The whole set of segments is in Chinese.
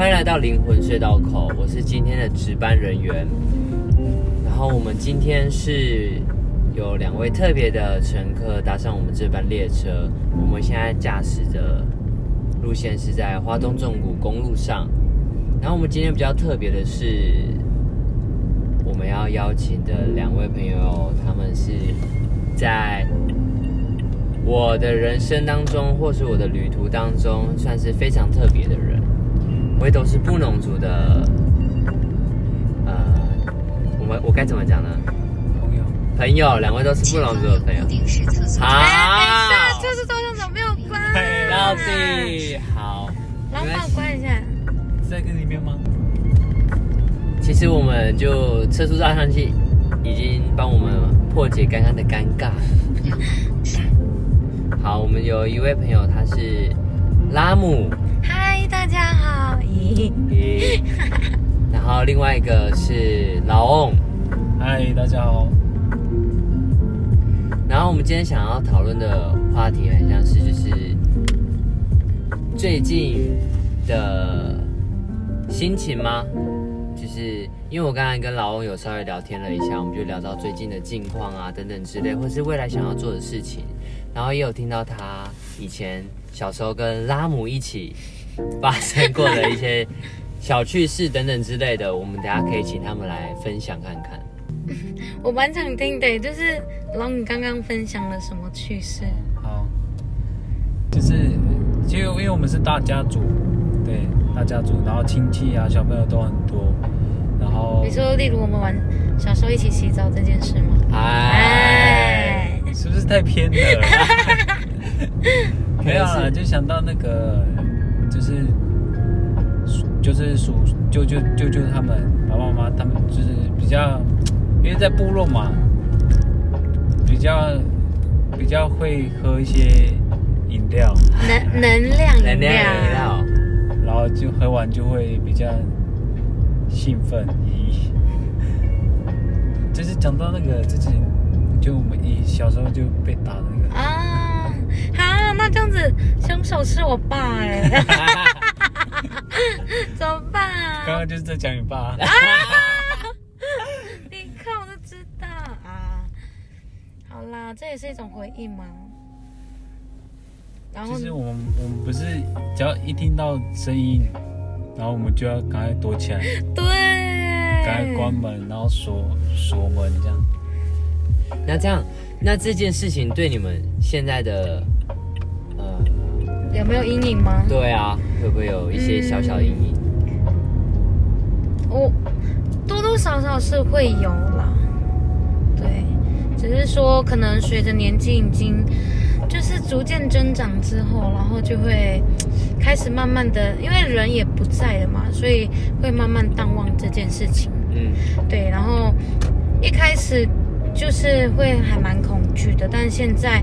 欢迎来到灵魂隧道口，我是今天的值班人员。然后我们今天是有两位特别的乘客搭上我们这班列车，我们现在驾驶的路线是在花东纵谷公路上。然后我们今天比较特别的是，我们要邀请的两位朋友，他们是在我的人生当中，或是我的旅途当中，算是非常特别的人。我也都是布农族的，呃，我们我该怎么讲呢？朋友，朋友，两位都是布农族的朋友。好，哎，等一下，这是多向总没有关。到底好，老板关一下。在跟里面吗？其实我们就测速照相机已经帮我们破解刚刚的尴尬。好，我们有一位朋友，他是拉姆，嗨，大家好。咦，然后另外一个是老翁。嗨，大家好。然后我们今天想要讨论的话题很像是就是最近的心情吗？就是因为我刚才跟老翁有稍微聊天了一下，我们就聊到最近的近况啊等等之类，或是未来想要做的事情，然后也有听到他以前小时候跟拉姆一起发生过的一些小趣事等等之类的，我们等下可以请他们来分享看看。我蛮想听的，就是老你刚刚分享了什么趣事？好，就是就因为我们是大家族，对大家族，然后亲戚啊、小朋友都很多，然后你说，例如我们玩小时候一起洗澡这件事吗？哎，是不是太偏了？没有啦，就想到那个就是就是叔舅舅舅舅他们爸爸妈妈他们就是比较，因为在部落嘛，比较比较会喝一些饮料，能能量饮能量饮料。然后就喝完就会比较兴奋，咦，就是讲到那个之前就我们以小时候就被打的那个。啊，好，那这样子，凶手是我爸哎，怎么办啊？刚刚就是在讲你爸，啊 你看我都知道啊。好啦，这也是一种回忆吗？然后其实我们我们不是只要一听到声音，然后我们就要赶快躲起来，对，赶快关门，然后锁锁门这样。那这样，那这件事情对你们现在的，呃，有没有阴影吗？对啊，会不会有一些小小的阴影？我多多少少是会有啦，对，只是说可能随着年纪已经就是逐渐增长之后，然后就会开始慢慢的，因为人也不在了嘛，所以会慢慢淡忘这件事情。嗯，对，然后一开始就是会还蛮恐惧的，但现在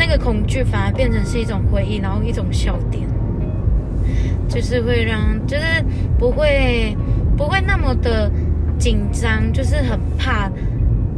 那个恐惧反而变成是一种回忆，然后一种笑点，就是会让，就是不会不会那么的紧张，就是很怕，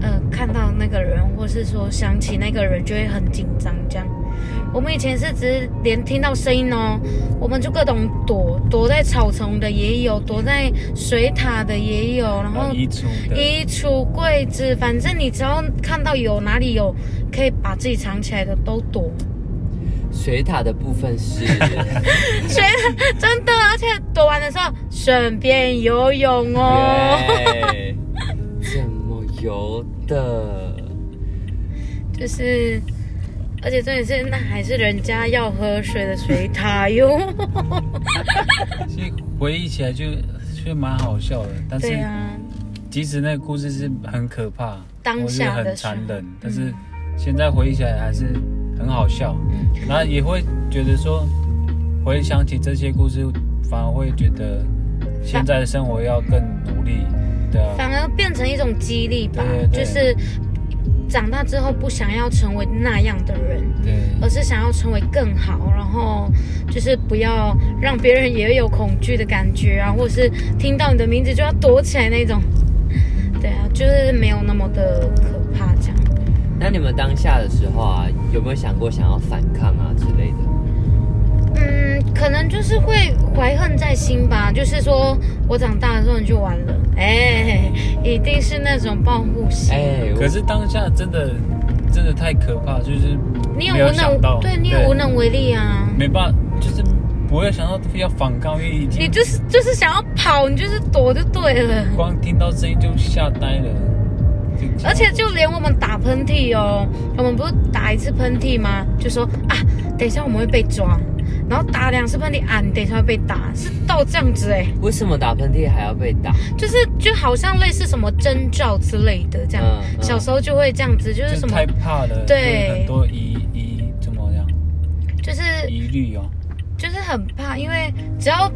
呃，看到那个人，或是说想起那个人就会很紧张这样。我们以前是只是连听到声音哦，我们就各种躲，躲在草丛的也有，躲在水塔的也有，然后衣橱的，衣橱、柜子，反正你只要看到有哪里有可以把自己藏起来的都躲。水塔的部分是，水塔真的，而且躲完的时候顺便游泳哦。对，怎么游的？就是，而且重点是，那还是人家要喝水的水塔哟。所以回忆起来就就蛮好笑的，但是对啊，即使那个故事是很可怕，当下很残忍，但是现在回忆起来还是很好笑，嗯。然后也会觉得说，回想起这些故事，反而会觉得现在的生活要更努力，对啊，反而变成一种激励吧，对对对。就是长大之后不想要成为那样的人，对而是想要成为更好，然后就是不要让别人也有恐惧的感觉啊，或者是听到你的名字就要躲起来那种。对啊，就是没有那么的可怕这样。那你们当下的时候啊，有没有想过想要反抗啊之类的？嗯，可能就是会怀恨在心吧。就是说我长大了之后你就完了，哎，一定是那种报复心。哎，可是当下真的真的太可怕，就是你也无能，对你也无能为力啊。没办法，就是不会想到非要反抗，因为已你就是就是想要跑，你就是躲就对了。光听到声音就吓呆了。而且就连我们打喷嚏哦，我们不是打一次喷嚏吗？就说啊，等一下我们会被抓，然后打两次喷嚏啊，你等一下会被打，是到这样子哎，为什么打喷嚏还要被打？就是就好像类似什么征兆之类的这样，嗯嗯小时候就会这样子，就是什么就太怕了，对很多疑虑哦。就是很怕，因为只要，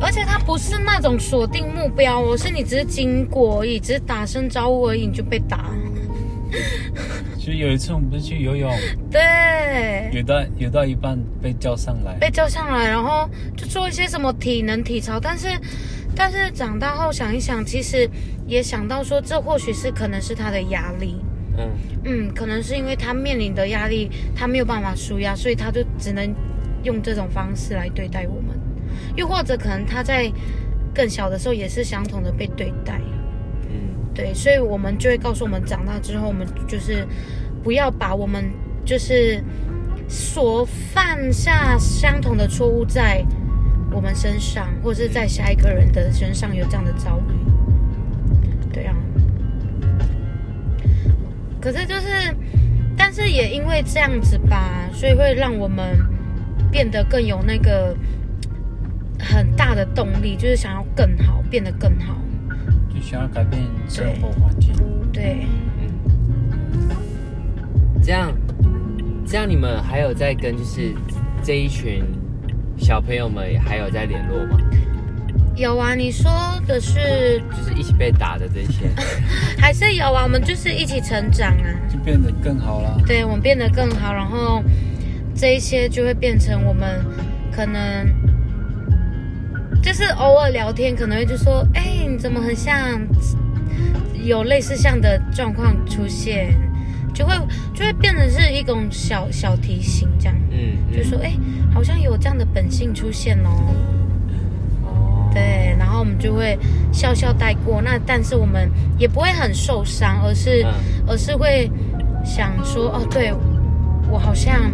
而且它不是那种锁定目标哦，是你只是经过而已，只是打声招呼而已，你就被打。就有一次我们不是去游泳，对，游到游到一半被叫上来，被叫上来，然后就做一些什么体能体操，但是，但是长大后想一想，其实也想到说，这或许是可能是他的压力，嗯，嗯，可能是因为他面临的压力，他没有办法舒压，所以他就只能用这种方式来对待我们，又或者可能他在更小的时候也是相同的被对待，嗯，对，所以我们就会告诉我们，长大之后，我们就是不要把我们就是所犯下相同的错误在我们身上，或者是在下一个人的身上有这样的遭遇。对啊，可是就是，但是也因为这样子吧，所以会让我们变得更有那个很大的动力，就是想要更好，变得更好。就想要改变生活环境。对。嗯这样，这样你们还有在跟就是这一群小朋友们还有在联络吗？有啊，你说的是就是一起被打的这些，还是有啊？我们就是一起成长啊，就变得更好了。对我们变得更好，然后这一些就会变成我们可能就是偶尔聊天，可能会就说，哎，你怎么很像有类似像的状况出现，就会就会变成是一种小小提醒，这样，嗯，嗯就说，哎，好像有这样的本性出现哦。哦，对，然后我们就会笑笑带过。那但是我们也不会很受伤，而是、嗯而是会想说，哦，对我好像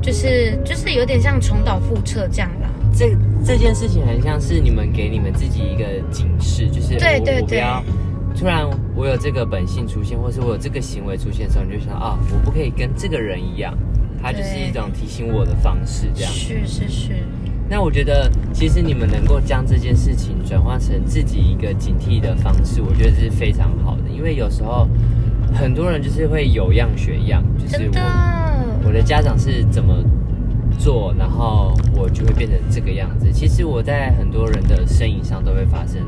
就是就是有点像重蹈覆辙这样啦。这这件事情很像是你们给你们自己一个警示，就是我对对对突然我有这个本性出现，或是我有这个行为出现的时候，你就想啊，我不可以跟这个人一样，它就是一种提醒我的方式，这样。是是是，那我觉得，其实你们能够将这件事情转化成自己一个警惕的方式，我觉得是非常好的。因为有时候很多人就是会有样学样，就是我我的家长是怎么做，然后我就会变成这个样子。其实我在很多人的身影上都会发生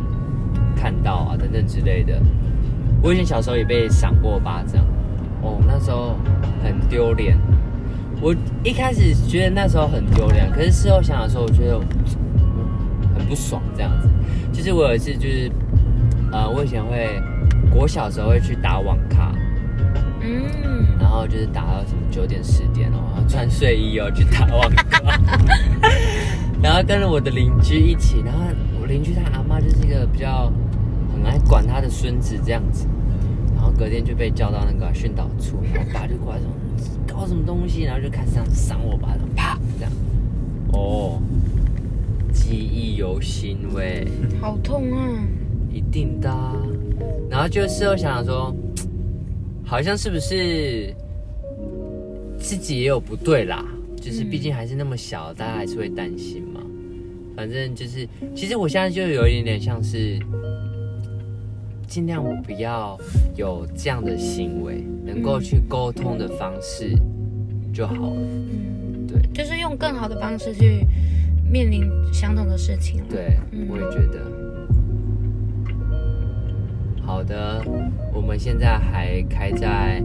看到啊等等之类的。我以前小时候也被赏过巴掌，哦，那时候很丢脸。我一开始觉得那时候很丢脸，可是事后想想说，我觉得嗯很不爽这样子。就是我有一次就是，呃，我以前会国小时候会去打网咖，嗯，然后就是打到什么九点十点哦，然后穿睡衣哦去打网咖，然后跟着我的邻居一起，然后我邻居他阿妈就是一个比较很爱管他的孙子这样子，昨天就被叫到那个训导处，然后爸就过来说搞什么东西，然后就开始这样扇我巴掌，啪这样，哦，记忆犹新喂。好痛啊！一定的、然后就事后想想说，好像是不是自己也有不对啦？就是毕竟还是那么小，大家还是会担心嘛。反正就是，其实我现在就有一点点像是，尽量不要有这样的行为，能够去沟通的方式就好了。嗯，对就是用更好的方式去面临相同的事情。对嗯，我也觉得。好的，我们现在还开在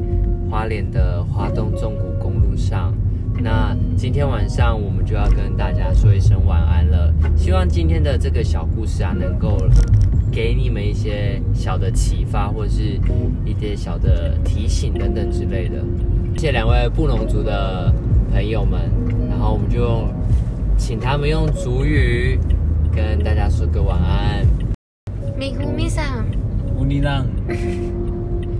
花莲的花东纵谷公路上。那今天晚上我们就要跟大家说一声晚安了。希望今天的这个小故事啊，能够一些小的启发，或者是一些小的提醒等等之类的。谢谢两位布农族的朋友们，然后我们就请他们用族语跟大家说个晚安。米咕米桑，乌尼浪。